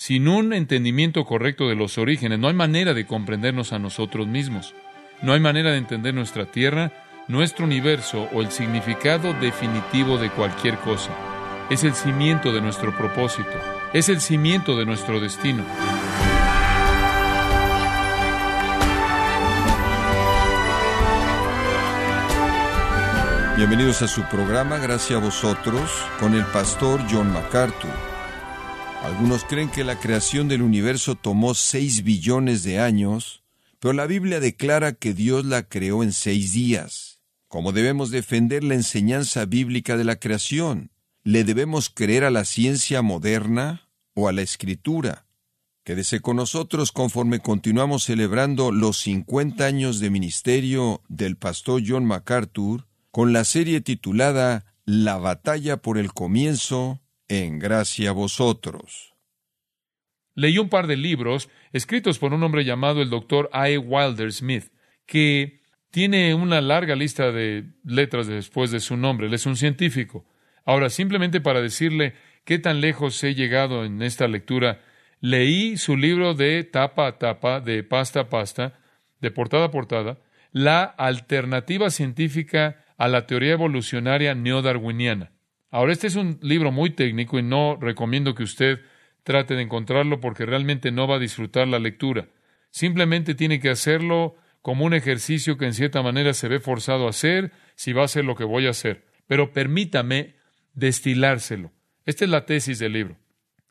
Sin un entendimiento correcto de los orígenes, no hay manera de comprendernos a nosotros mismos. No hay manera de entender nuestra tierra, nuestro universo o el significado definitivo de cualquier cosa. Es el cimiento de nuestro propósito. Es el cimiento de nuestro destino. Bienvenidos a su programa Gracias a vosotros con el pastor John MacArthur. Algunos creen que la creación del universo tomó seis billones de años, pero la Biblia declara que Dios la creó en seis días. ¿Cómo debemos defender la enseñanza bíblica de la creación? ¿Le debemos creer a la ciencia moderna o a la escritura? Quédese con nosotros conforme continuamos celebrando los 50 años de ministerio del pastor John MacArthur con la serie titulada La batalla por el comienzo, en gracia a vosotros. Leí un par de libros escritos por un hombre llamado el doctor A. Wilder Smith, que tiene una larga lista de letras después de su nombre. Él es un científico. Ahora, simplemente para decirle qué tan lejos he llegado en esta lectura, leí su libro de tapa a tapa, de pasta a pasta, de portada a portada, La alternativa científica a la teoría evolucionaria neodarwiniana. Ahora, este es un libro muy técnico y no recomiendo que usted trate de encontrarlo porque realmente no va a disfrutar la lectura. Simplemente tiene que hacerlo como un ejercicio que en cierta manera se ve forzado a hacer si va a hacer lo que voy a hacer. Pero permítame destilárselo. Esta es la tesis del libro.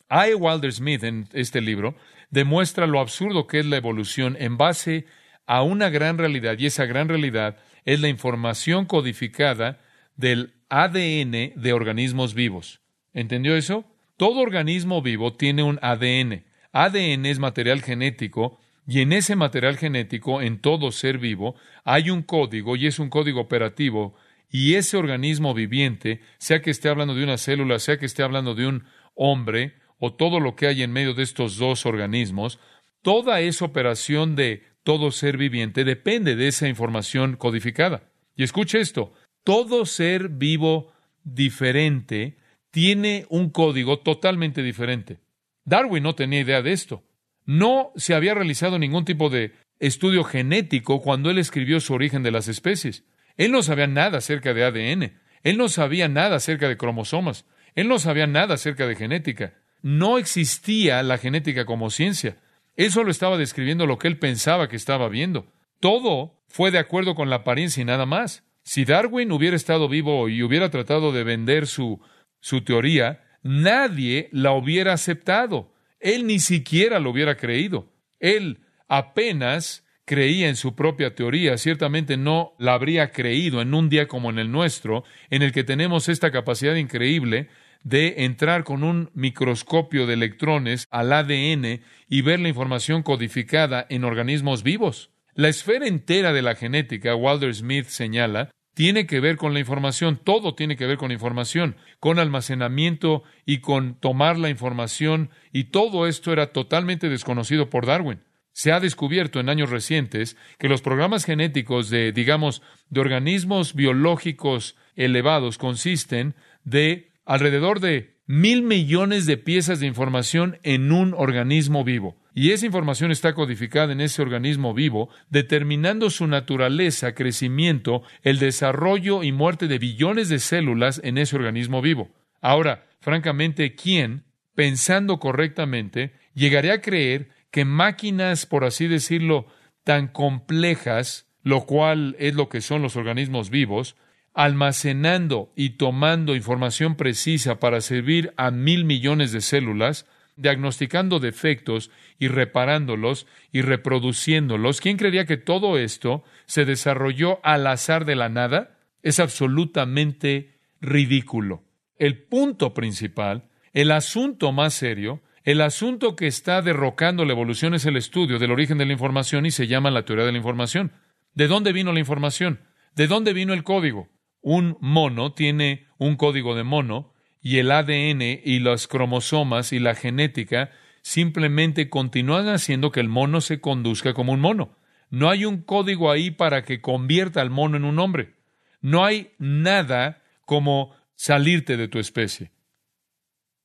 A. Wilder Smith en este libro demuestra lo absurdo que es la evolución en base a una gran realidad, y esa gran realidad es la información codificada del ADN de organismos vivos. ¿Entendió eso? Todo organismo vivo tiene un ADN. ADN es material genético y en ese material genético, en todo ser vivo, hay un código y es un código operativo y ese organismo viviente, sea que esté hablando de una célula, sea que esté hablando de un hombre o todo lo que hay en medio de estos dos organismos, toda esa operación de todo ser viviente depende de esa información codificada. Y escuche esto, todo ser vivo diferente tiene un código totalmente diferente. Darwin no tenía idea de esto. No se había realizado ningún tipo de estudio genético cuando él escribió su origen de las especies. Él no sabía nada acerca de ADN. Él no sabía nada acerca de cromosomas. Él no sabía nada acerca de genética. No existía la genética como ciencia. Él solo estaba describiendo lo que él pensaba que estaba viendo. Todo fue de acuerdo con la apariencia y nada más. Si Darwin hubiera estado vivo y hubiera tratado de vender su, su teoría, nadie la hubiera aceptado. Él ni siquiera lo hubiera creído. Él apenas creía en su propia teoría, ciertamente no la habría creído en un día como en el nuestro, en el que tenemos esta capacidad increíble de entrar con un microscopio de electrones al ADN y ver la información codificada en organismos vivos. La esfera entera de la genética, Walter Smith señala, tiene que ver con la información, todo tiene que ver con información, con almacenamiento y con tomar la información, y todo esto era totalmente desconocido por Darwin. Se ha descubierto en años recientes que los programas genéticos de, digamos, de organismos biológicos elevados consisten de alrededor de mil millones de piezas de información en un organismo vivo. Y esa información está codificada en ese organismo vivo, determinando su naturaleza, crecimiento, el desarrollo y muerte de billones de células en ese organismo vivo. Ahora, francamente, ¿quién, pensando correctamente, llegaría a creer que máquinas, por así decirlo, tan complejas, lo cual es lo que son los organismos vivos, almacenando y tomando información precisa para servir a mil millones de células, diagnosticando defectos y reparándolos y reproduciéndolos. ¿Quién creería que todo esto se desarrolló al azar de la nada? Es absolutamente ridículo. El punto principal, el asunto más serio, el asunto que está derrocando la evolución es el estudio del origen de la información y se llama la teoría de la información. ¿De dónde vino la información? ¿De dónde vino el código? un mono tiene un código de mono y el ADN y los cromosomas y la genética simplemente continúan haciendo que el mono se conduzca como un mono. No hay un código ahí para que convierta al mono en un hombre. No hay nada como salirte de tu especie.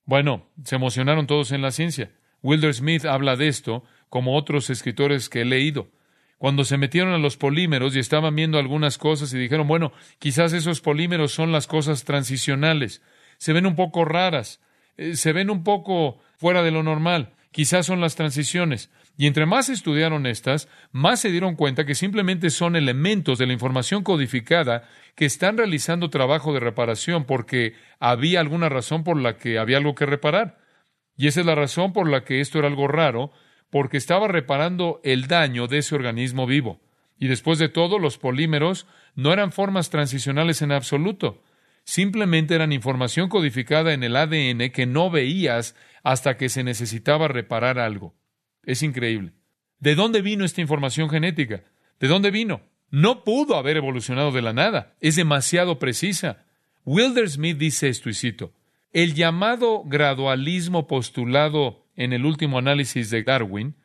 Bueno, se emocionaron todos en la ciencia. Wilder Smith habla de esto, como otros escritores que he leído. Cuando se metieron a los polímeros y estaban viendo algunas cosas y dijeron, bueno, quizás esos polímeros son las cosas transicionales. Se ven un poco raras, eh, se ven un poco fuera de lo normal. Quizás son las transiciones. Y entre más estudiaron estas, más se dieron cuenta que simplemente son elementos de la información codificada que están realizando trabajo de reparación porque había alguna razón por la que había algo que reparar. Y esa es la razón por la que esto era algo raro, porque estaba reparando el daño de ese organismo vivo. Y después de todo, los polímeros no eran formas transicionales en absoluto. Simplemente eran información codificada en el ADN que no veías hasta que se necesitaba reparar algo. Es increíble. ¿De dónde vino esta información genética? ¿De dónde vino? No pudo haber evolucionado de la nada. Es demasiado precisa. Wilder Smith dice esto y cito, el llamado gradualismo postulado en el último análisis de Darwin,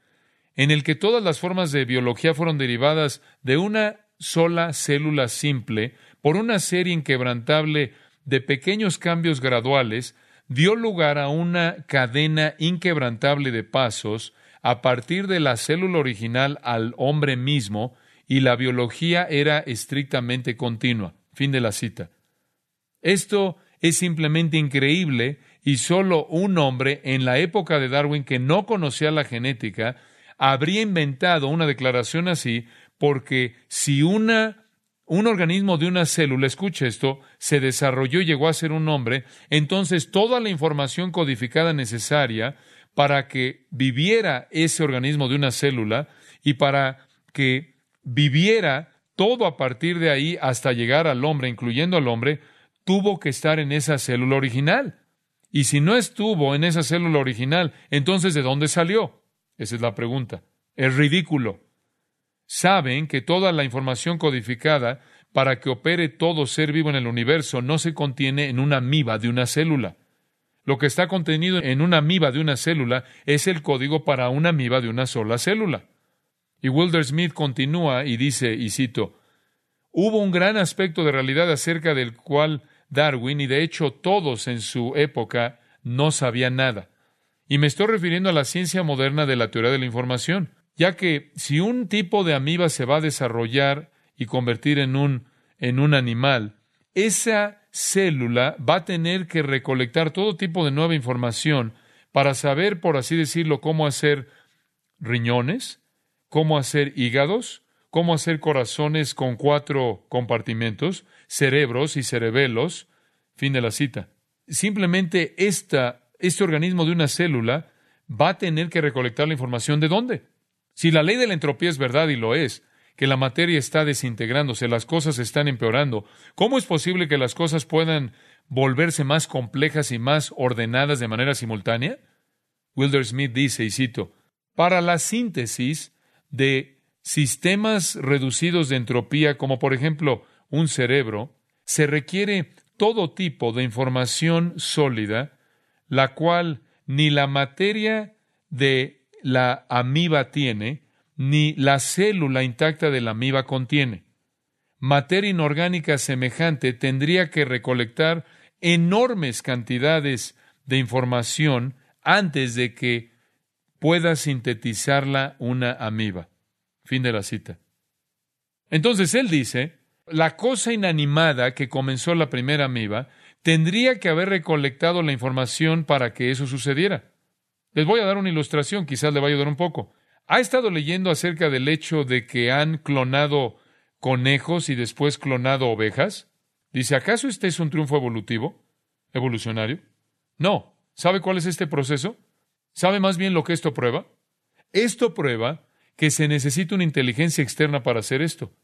en el que todas las formas de biología fueron derivadas de una sola célula simple por una serie inquebrantable de pequeños cambios graduales, dio lugar a una cadena inquebrantable de pasos a partir de la célula original al hombre mismo, y la biología era estrictamente continua. Fin de la cita. Esto es simplemente increíble y solo un hombre en la época de Darwin que no conocía la genética habría inventado una declaración así porque si una un organismo de una célula, escuche esto, se desarrolló y llegó a ser un hombre, entonces toda la información codificada necesaria para que viviera ese organismo de una célula y para que viviera todo a partir de ahí hasta llegar al hombre, incluyendo al hombre, tuvo que estar en esa célula original. Y si no estuvo en esa célula original, entonces ¿de dónde salió? Esa es la pregunta. Es ridículo. Saben que toda la información codificada para que opere todo ser vivo en el universo no se contiene en una amiba de una célula. Lo que está contenido en una amiba de una célula es el código para una amiba de una sola célula. Y Wilder Smith continúa y dice, y cito, hubo un gran aspecto de realidad acerca del cual Darwin, y de hecho todos en su época, no sabían nada. Y me estoy refiriendo a la ciencia moderna de la teoría de la información, ya que si un tipo de amiba se va a desarrollar y convertir en un, en un animal, esa célula va a tener que recolectar todo tipo de nueva información para saber, por así decirlo, cómo hacer riñones, cómo hacer hígados, cómo hacer corazones con cuatro compartimentos, cerebros y cerebelos. Fin de la cita. Simplemente este organismo de una célula va a tener que recolectar la información de dónde. Si la ley de la entropía es verdad y lo es, que la materia está desintegrándose, las cosas están empeorando. ¿Cómo es posible que las cosas puedan volverse más complejas y más ordenadas de manera simultánea? Wilder Smith dice, y cito, para la síntesis de sistemas reducidos de entropía, como por ejemplo un cerebro, se requiere todo tipo de información sólida, la cual ni la materia de la amiba tiene, ni la célula intacta de la amiba contiene. Materia inorgánica semejante tendría que recolectar enormes cantidades de información antes de que pueda sintetizarla una amiba. Fin de la cita. Entonces él dice, la cosa inanimada que comenzó la primera amiba tendría que haber recolectado la información para que eso sucediera. Les voy a dar una ilustración, quizás le va a ayudar un poco. ¿Ha estado leyendo acerca del hecho de que han clonado conejos y después clonado ovejas? Dice, ¿acaso este es un triunfo evolutivo? ¿Evolucionario? No. ¿Sabe cuál es este proceso? ¿Sabe más bien lo que esto prueba? Esto prueba que se necesita una inteligencia externa para hacer esto.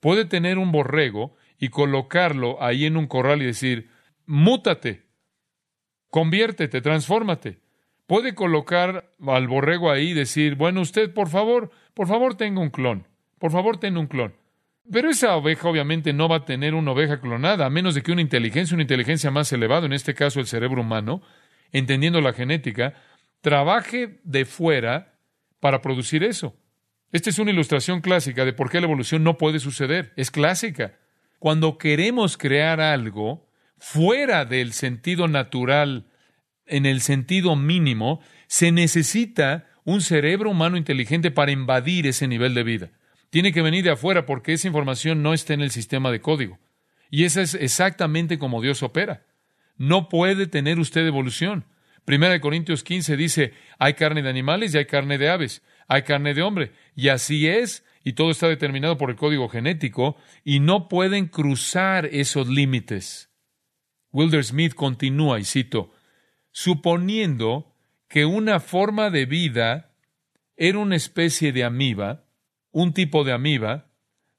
Puede tener un borrego y colocarlo ahí en un corral y decir, mútate, conviértete, transfórmate. Puede colocar al borrego ahí y decir, bueno, usted, por favor, por favor tenga un clon, por favor tenga un clon. Pero esa oveja obviamente no va a tener una oveja clonada, a menos de que una inteligencia, una inteligencia más elevada, en este caso el cerebro humano, entendiendo la genética, trabaje de fuera para producir eso. Esta es una ilustración clásica de por qué la evolución no puede suceder. Es clásica. Cuando queremos crear algo fuera del sentido natural en el sentido mínimo, Se necesita un cerebro humano inteligente para invadir ese nivel de vida. Tiene que venir de afuera porque esa información no está en el sistema de código. Y esa es exactamente como Dios opera. No puede tener usted evolución. Primera de Corintios 15 dice, hay carne de animales y hay carne de aves, hay carne de hombre. Y así es, y todo está determinado por el código genético, y no pueden cruzar esos límites. Wilder Smith continúa, y cito, suponiendo que una forma de vida era una especie de amiba, un tipo de amiba,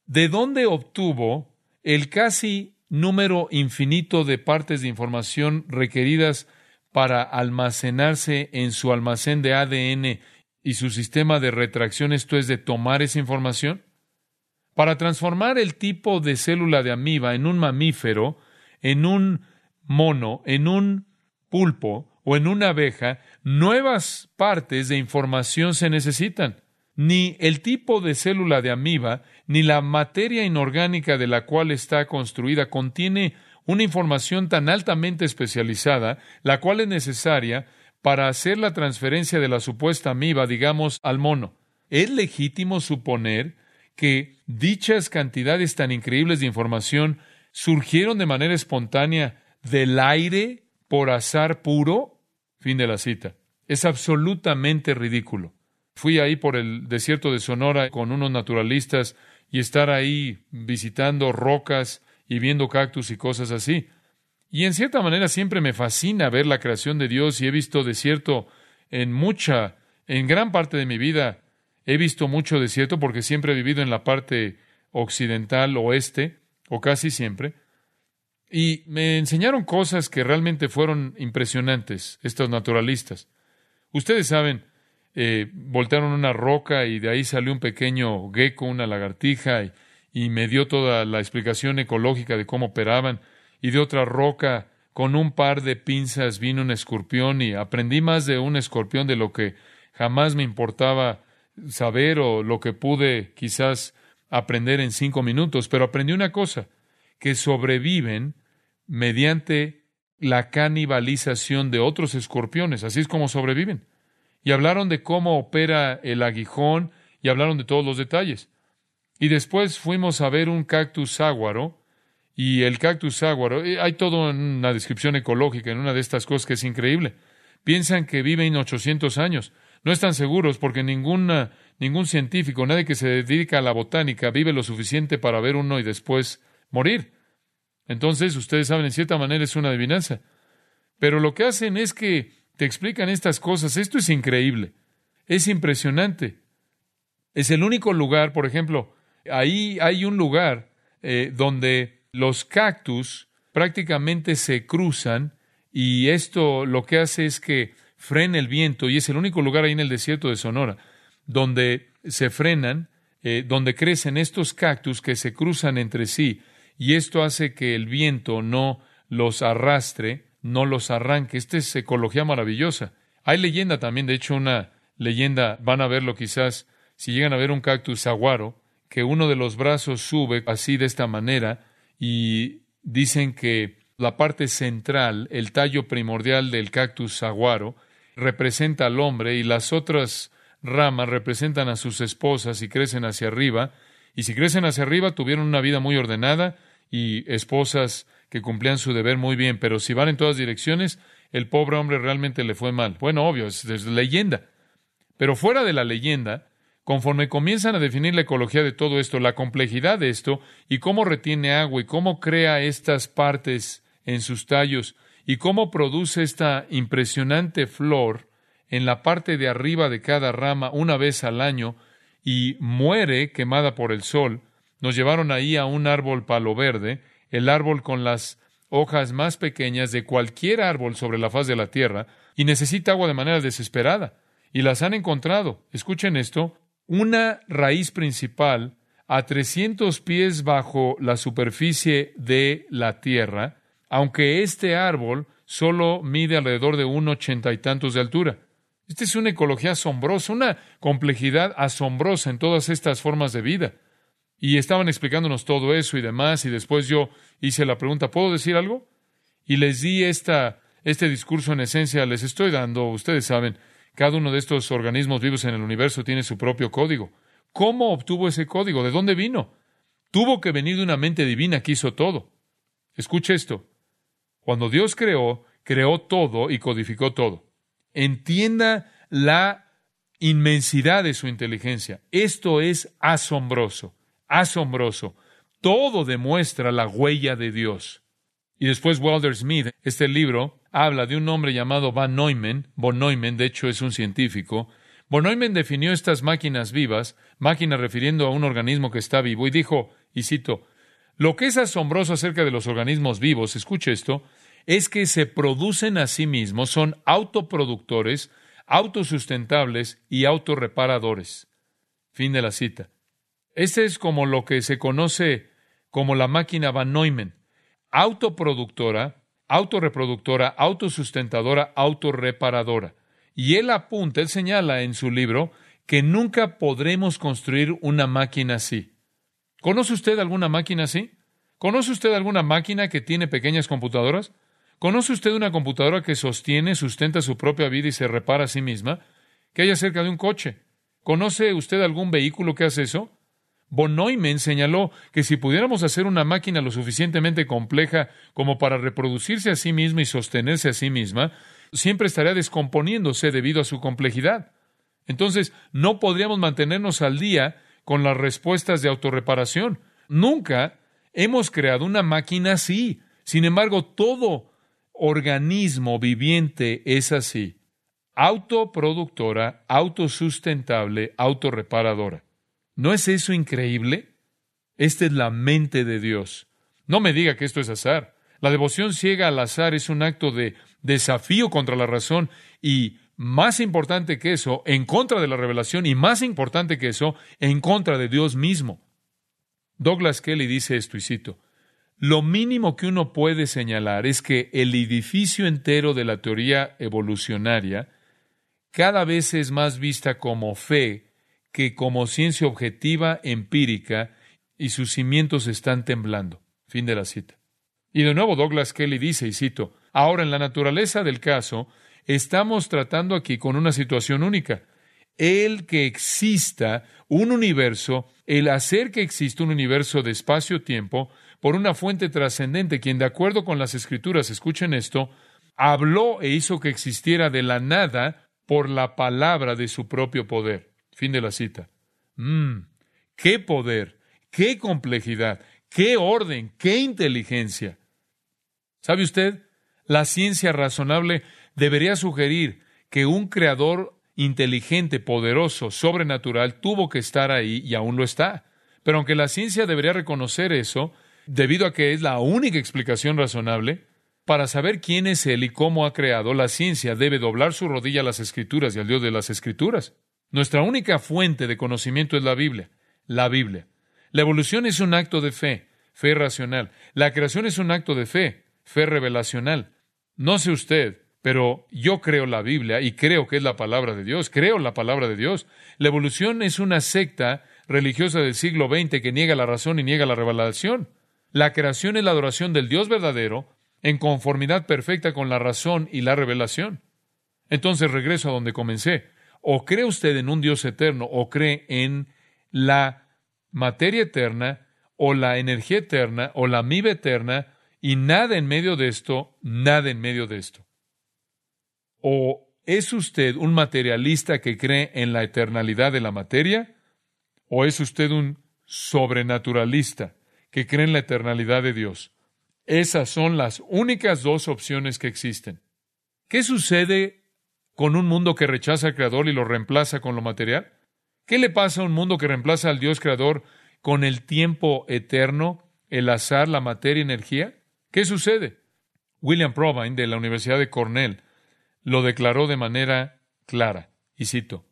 ¿de dónde obtuvo el casi número infinito de partes de información requeridas para almacenarse en su almacén de ADN y su sistema de retracción, esto es de tomar esa información? Para transformar el tipo de célula de amiba en un mamífero, en un mono, en un pulpo o en una abeja, nuevas partes de información se necesitan. Ni el tipo de célula de amiba, ni la materia inorgánica de la cual está construida contiene una información tan altamente especializada, la cual es necesaria para hacer la transferencia de la supuesta amiba, digamos, al mono. Es legítimo suponer que dichas cantidades tan increíbles de información surgieron de manera espontánea del aire por azar puro? Fin de la cita. Es absolutamente ridículo. Fui ahí por el desierto de Sonora con unos naturalistas y estar ahí visitando rocas y viendo cactus y cosas así. Y en cierta manera siempre me fascina ver la creación de Dios y he visto desierto en mucha, en gran parte de mi vida. He visto mucho desierto porque siempre he vivido en la parte occidental, oeste, o casi siempre. Y me enseñaron cosas que realmente fueron impresionantes, estos naturalistas. Ustedes saben, eh, voltearon una roca y de ahí salió un pequeño gecko, una lagartija, y, y me dio toda la explicación ecológica de cómo operaban. Y de otra roca, con un par de pinzas, vino un escorpión y aprendí más de un escorpión de lo que jamás me importaba saber o lo que pude quizás aprender en cinco minutos, pero aprendí una cosa, que sobreviven mediante la canibalización de otros escorpiones. Así es como sobreviven. Y hablaron de cómo opera el aguijón y hablaron de todos los detalles. Y después fuimos a ver un cactus ságuaro. Y el cactus ságuaro, eh, hay toda una descripción ecológica en una de estas cosas que es increíble. Piensan que viven 800 años. No están seguros porque ninguna, ningún científico, nadie que se dedica a la botánica, vive lo suficiente para ver uno y después morir. Entonces, ustedes saben, en cierta manera es una adivinanza. Pero lo que hacen es que te explican estas cosas. Esto es increíble. Es impresionante. Es el único lugar, por ejemplo, ahí hay un lugar eh, donde los cactus prácticamente se cruzan y esto lo que hace es que frena el viento y es el único lugar ahí en el desierto de Sonora donde se frenan, eh, donde crecen estos cactus que se cruzan entre sí y esto hace que el viento no los arrastre, no los arranque. Esta es ecología maravillosa. Hay leyenda también, de hecho, una leyenda, van a verlo quizás, si llegan a ver un cactus saguaro, que uno de los brazos sube así de esta manera y dicen que la parte central, el tallo primordial del cactus saguaro, representa al hombre y las otras ramas representan a sus esposas y crecen hacia arriba y si crecen hacia arriba, tuvieron una vida muy ordenada y esposas que cumplían su deber muy bien, pero si van en todas direcciones, el pobre hombre realmente le fue mal. Bueno, obvio, es, leyenda. Pero fuera de la leyenda, conforme comienzan a definir la ecología de todo esto, la complejidad de esto, y cómo retiene agua, y cómo crea estas partes en sus tallos, y cómo produce esta impresionante flor en la parte de arriba de cada rama una vez al año, y muere quemada por el sol, nos llevaron ahí a un árbol palo verde, el árbol con las hojas más pequeñas de cualquier árbol sobre la faz de la tierra, y necesita agua de manera desesperada. Y las han encontrado. Escuchen esto, una raíz principal a 300 pies bajo la superficie de la tierra, aunque este árbol solo mide alrededor de un ochenta y tantos de altura. Esta es una ecología asombrosa, una complejidad asombrosa en todas estas formas de vida. Y estaban explicándonos todo eso y demás, y después yo hice la pregunta, ¿puedo decir algo? Y les di esta, este discurso en esencia, les estoy dando, ustedes saben, Cada uno de estos organismos vivos en el universo tiene su propio código. ¿Cómo obtuvo ese código? ¿De dónde vino? Tuvo que venir de una mente divina que hizo todo. Escuche esto. Cuando Dios creó, creó todo y codificó todo. Entienda la inmensidad de su inteligencia. Esto es asombroso, asombroso. Todo demuestra la huella de Dios. Y después Walter Smith, este libro, habla de un hombre llamado Van Neumann. Von Neumann, de hecho, es un científico. Von Neumann definió estas máquinas vivas, máquinas refiriendo a un organismo que está vivo, y dijo, y cito, lo que es asombroso acerca de los organismos vivos, escuche esto, es que se producen a sí mismos, son autoproductores, autosustentables y autorreparadores. Fin de la cita. Este es como lo que se conoce como la máquina Van Neumann autoproductora, autorreproductora, autosustentadora, autorreparadora. Y él apunta, él señala en su libro que nunca podremos construir una máquina así. ¿Conoce usted alguna máquina así? ¿Conoce usted alguna máquina que tiene pequeñas computadoras? ¿Conoce usted una computadora que sostiene, sustenta su propia vida y se repara a sí misma? ¿Que haya cerca de un coche? ¿Conoce usted algún vehículo que hace eso? Von señaló que si pudiéramos hacer una máquina lo suficientemente compleja como para reproducirse a sí misma y sostenerse a sí misma, siempre estaría descomponiéndose debido a su complejidad. Entonces, no podríamos mantenernos al día con las respuestas de autorreparación. Nunca hemos creado una máquina así. Sin embargo, todo organismo viviente es así. Autoproductora, autosustentable, autorreparadora. ¿No es eso increíble? Esta es la mente de Dios. No me diga que esto es azar. La devoción ciega al azar es un acto de desafío contra la razón y más importante que eso, en contra de la revelación y más importante que eso, en contra de Dios mismo. Douglas Kelly dice esto y cito, lo mínimo que uno puede señalar es que el edificio entero de la teoría evolucionaria cada vez es más vista como fe que como ciencia objetiva, empírica, y sus cimientos están temblando. Fin de la cita. Y de nuevo Douglas Kelly dice, y cito, ahora en la naturaleza del caso, estamos tratando aquí con una situación única. El que exista un universo, el hacer que exista un universo de espacio-tiempo por una fuente trascendente, quien de acuerdo con las escrituras, escuchen esto, habló e hizo que existiera de la nada por la palabra de su propio poder. Fin de la cita. Mmm, qué poder, qué complejidad, qué orden, qué inteligencia. ¿Sabe usted? La ciencia razonable debería sugerir que un creador inteligente, poderoso, sobrenatural, tuvo que estar ahí y aún lo está. Pero aunque la ciencia debería reconocer eso, debido a que es la única explicación razonable, para saber quién es Él y cómo ha creado, la ciencia debe doblar su rodilla a las Escrituras y al Dios de las Escrituras. Nuestra única fuente de conocimiento es la Biblia, la Biblia. La evolución es un acto de fe, fe racional. La creación es un acto de fe, fe revelacional. No sé usted, pero yo creo la Biblia y creo que es la palabra de Dios, creo la palabra de Dios. La evolución es una secta religiosa del siglo XX que niega la razón y niega la revelación. La creación es la adoración del Dios verdadero en conformidad perfecta con la razón y la revelación. Entonces regreso a donde comencé. O cree usted en un Dios eterno o cree en la materia eterna o la energía eterna o la miba eterna y nada en medio de esto, nada en medio de esto. O es usted un materialista que cree en la eternalidad de la materia o es usted un sobrenaturalista que cree en la eternalidad de Dios. Esas son las únicas dos opciones que existen. ¿Qué sucede con un mundo que rechaza al Creador y lo reemplaza con lo material? ¿Qué le pasa a un mundo que reemplaza al Dios Creador con el tiempo eterno, el azar, la materia y energía? ¿Qué sucede? William Provine, de la Universidad de Cornell, lo declaró de manera clara, y cito,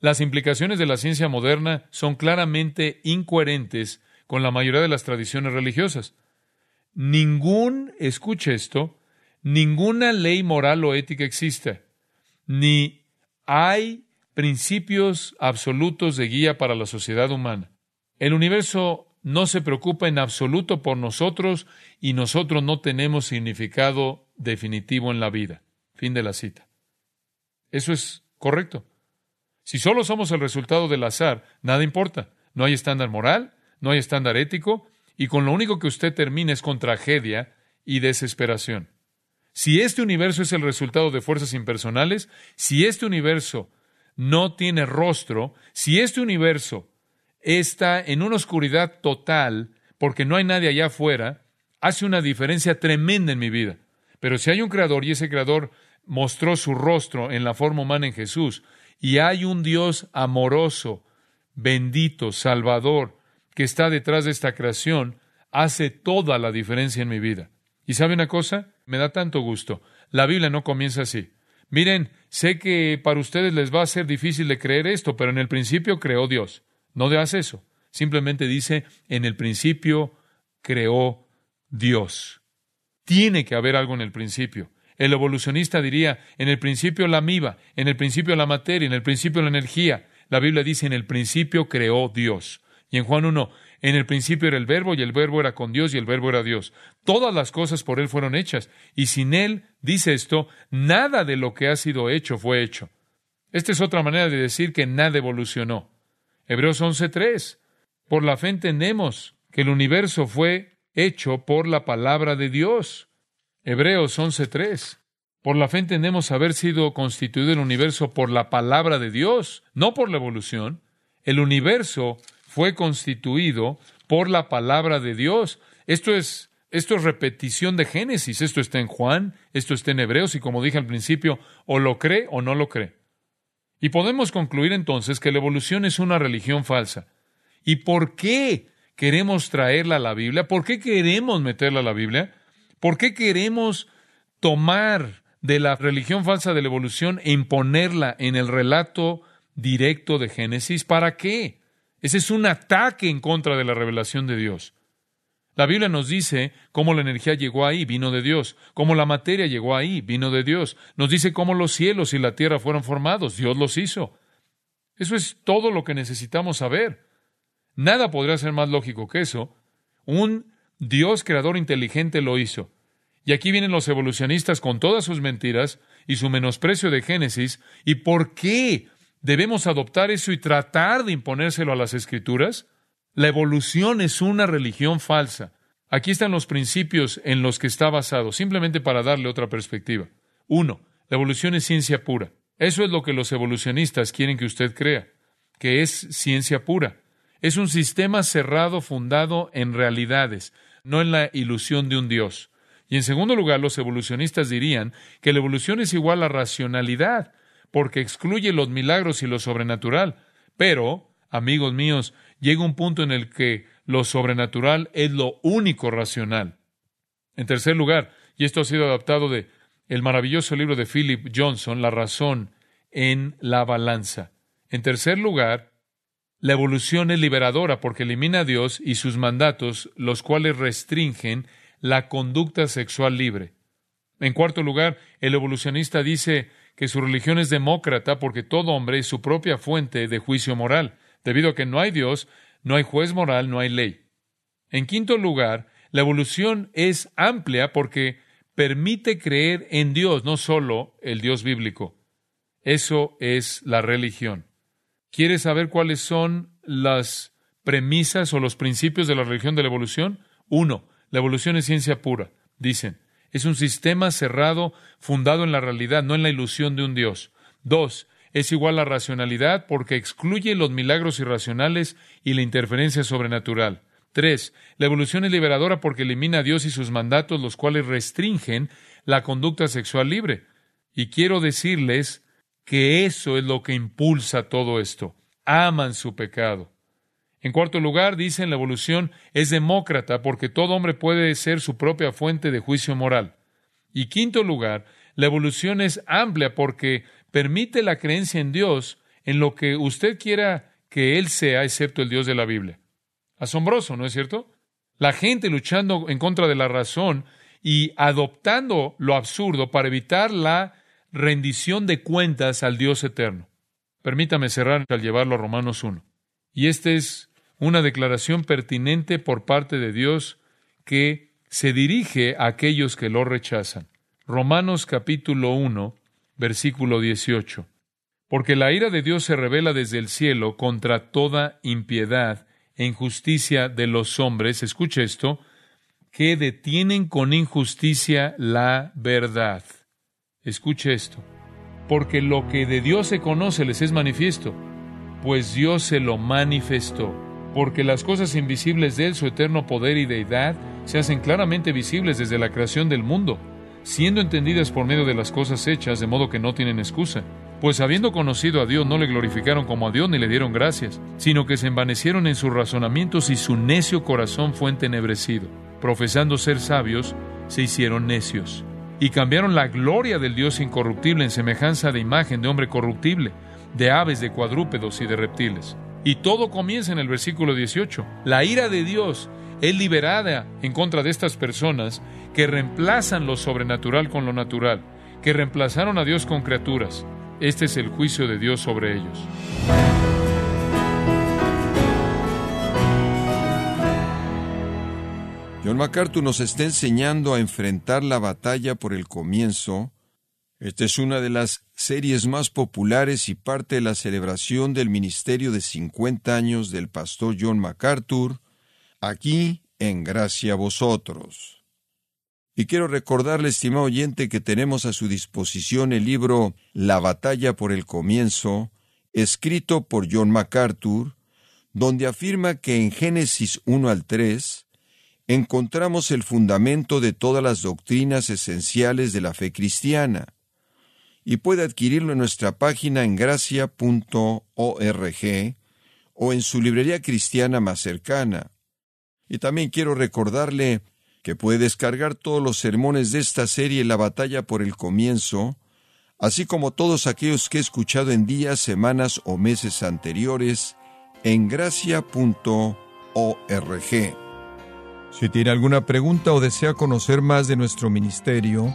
las implicaciones de la ciencia moderna son claramente incoherentes con la mayoría de las tradiciones religiosas. Ningún, escuche esto, ninguna ley moral o ética existe ni hay principios absolutos de guía para la sociedad humana. El universo no se preocupa en absoluto por nosotros y nosotros no tenemos significado definitivo en la vida. Fin de la cita. Eso es Correcto. Si solo somos el resultado del azar, nada importa. No hay estándar moral, no hay estándar ético, y con lo único que usted termina es con tragedia y desesperación. Si este universo es el resultado de fuerzas impersonales, si este universo no tiene rostro, si este universo está en una oscuridad total porque no hay nadie allá afuera, hace una diferencia tremenda en mi vida. Pero si hay un creador y ese creador mostró su rostro en la forma humana en Jesús, y hay un Dios amoroso, bendito, salvador, que está detrás de esta creación, hace toda la diferencia en mi vida. ¿Y sabe una cosa? Me da tanto gusto. La Biblia no comienza así. Miren, sé que para ustedes les va a ser difícil de creer esto, pero en el principio creó Dios. No hagas eso. Simplemente dice, en el principio creó Dios. Tiene que haber algo en el principio. El evolucionista diría, en el principio la amiba, en el principio la materia, en el principio la energía. La Biblia dice, en el principio creó Dios. Y en Juan 1, en el principio era el verbo y el verbo era con Dios y el verbo era Dios. Todas las cosas por Él fueron hechas. Y sin Él, dice esto, nada de lo que ha sido hecho fue hecho. Esta es otra manera de decir que nada evolucionó. Hebreos 11.3. Por la fe entendemos que el universo fue hecho por la palabra de Dios. Hebreos 11.3. Por la fe entendemos haber sido constituido el universo por la palabra de Dios, no por la evolución. El universo fue constituido por la palabra de Dios. Esto es, esto es repetición de Génesis. Esto está en Juan, esto está en Hebreos y como dije al principio, o lo cree o no lo cree. Y podemos concluir entonces que la evolución es una religión falsa. ¿Y por qué queremos traerla a la Biblia? ¿Por qué queremos meterla a la Biblia? ¿Por qué queremos tomar de la religión falsa de la evolución e imponerla en el relato directo de Génesis? ¿Para qué? Ese es un ataque en contra de la revelación de Dios. La Biblia nos dice cómo la energía llegó ahí, vino de Dios, cómo la materia llegó ahí, vino de Dios. Nos dice cómo los cielos y la tierra fueron formados, Dios los hizo. Eso es todo lo que necesitamos saber. Nada podría ser más lógico que eso. Un Dios creador inteligente lo hizo. Y aquí vienen los evolucionistas con todas sus mentiras y su menosprecio de Génesis. ¿Y por qué debemos adoptar eso y tratar de imponérselo a las escrituras? La evolución es una religión falsa. Aquí están los principios en los que está basado, simplemente para darle otra perspectiva. Uno, la evolución es ciencia pura. Eso es lo que los evolucionistas quieren que usted crea, que es ciencia pura. Es un sistema cerrado fundado en realidades, no en la ilusión de un Dios. Y en segundo lugar, los evolucionistas dirían que la evolución es igual a racionalidad, porque excluye los milagros y lo sobrenatural. Pero, amigos míos, llega un punto en el que lo sobrenatural es lo único racional. En tercer lugar, y esto ha sido adaptado de el maravilloso libro de Philip Johnson, La razón en la balanza. En tercer lugar, la evolución es liberadora porque elimina a Dios y sus mandatos, los cuales restringen la conducta sexual libre. En cuarto lugar, el evolucionista dice que su religión es demócrata porque todo hombre es su propia fuente de juicio moral. Debido a que no hay Dios, no hay juez moral, no hay ley. En quinto lugar, la evolución es amplia porque permite creer en Dios, no solo el Dios bíblico. Eso es la religión. ¿Quieres saber cuáles son las premisas o los principios de la religión de la evolución? Uno, la evolución es ciencia pura. Dicen, es un sistema cerrado fundado en la realidad, no en la ilusión de un Dios. Dos, es igual a racionalidad porque excluye los milagros irracionales y la interferencia sobrenatural. Tres, la evolución es liberadora porque elimina a Dios y sus mandatos, los cuales restringen la conducta sexual libre. Y quiero decirles que eso es lo que impulsa todo esto. Aman su pecado. En cuarto lugar, dicen la evolución es demócrata porque todo hombre puede ser su propia fuente de juicio moral. Y quinto lugar, la evolución es amplia porque permite la creencia en Dios en lo que usted quiera que Él sea, excepto el Dios de la Biblia. Asombroso, ¿no es cierto? La gente luchando en contra de la razón y adoptando lo absurdo para evitar la rendición de cuentas al Dios eterno. Permítame cerrar al llevarlo a Romanos 1. Y esta es una declaración pertinente por parte de Dios que se dirige a aquellos que lo rechazan. Romanos capítulo 1, versículo 18. Porque la ira de Dios se revela desde el cielo contra toda impiedad e injusticia de los hombres, escuche esto, que detienen con injusticia la verdad. Escuche esto. Porque lo que de Dios se conoce les es manifiesto, pues Dios se lo manifestó. Porque las cosas invisibles de Él, su eterno poder y deidad, se hacen claramente visibles desde la creación del mundo, siendo entendidas por medio de las cosas hechas, de modo que no tienen excusa. Pues habiendo conocido a Dios, no le glorificaron como a Dios ni le dieron gracias, sino que se envanecieron en sus razonamientos y su necio corazón fue entenebrecido profesando ser sabios, se hicieron necios, y cambiaron la gloria del Dios incorruptible en semejanza de imagen de hombre corruptible, de aves, de cuadrúpedos y de reptiles. Y todo comienza en el versículo 18. La ira de Dios es liberada en contra de estas personas que reemplazan lo sobrenatural con lo natural, que reemplazaron a Dios con criaturas. Este es el juicio de Dios sobre ellos. John MacArthur nos está enseñando a enfrentar la batalla por el comienzo. Esta es una de las series más populares y parte de la celebración del ministerio de 50 años del pastor John MacArthur, aquí en Gracia a Vosotros. Y quiero recordarle, estimado oyente, que tenemos a su disposición el libro La batalla por el comienzo, escrito por John MacArthur, donde afirma que en Génesis 1 al 3, encontramos el fundamento de todas las doctrinas esenciales de la fe cristiana y puede adquirirlo en nuestra página en gracia.org o en su librería cristiana más cercana. Y también quiero recordarle que puede descargar todos los sermones de esta serie La batalla por el comienzo, así como todos aquellos que he escuchado en días, semanas o meses anteriores en gracia.org. Si tiene alguna pregunta o desea conocer más de nuestro ministerio,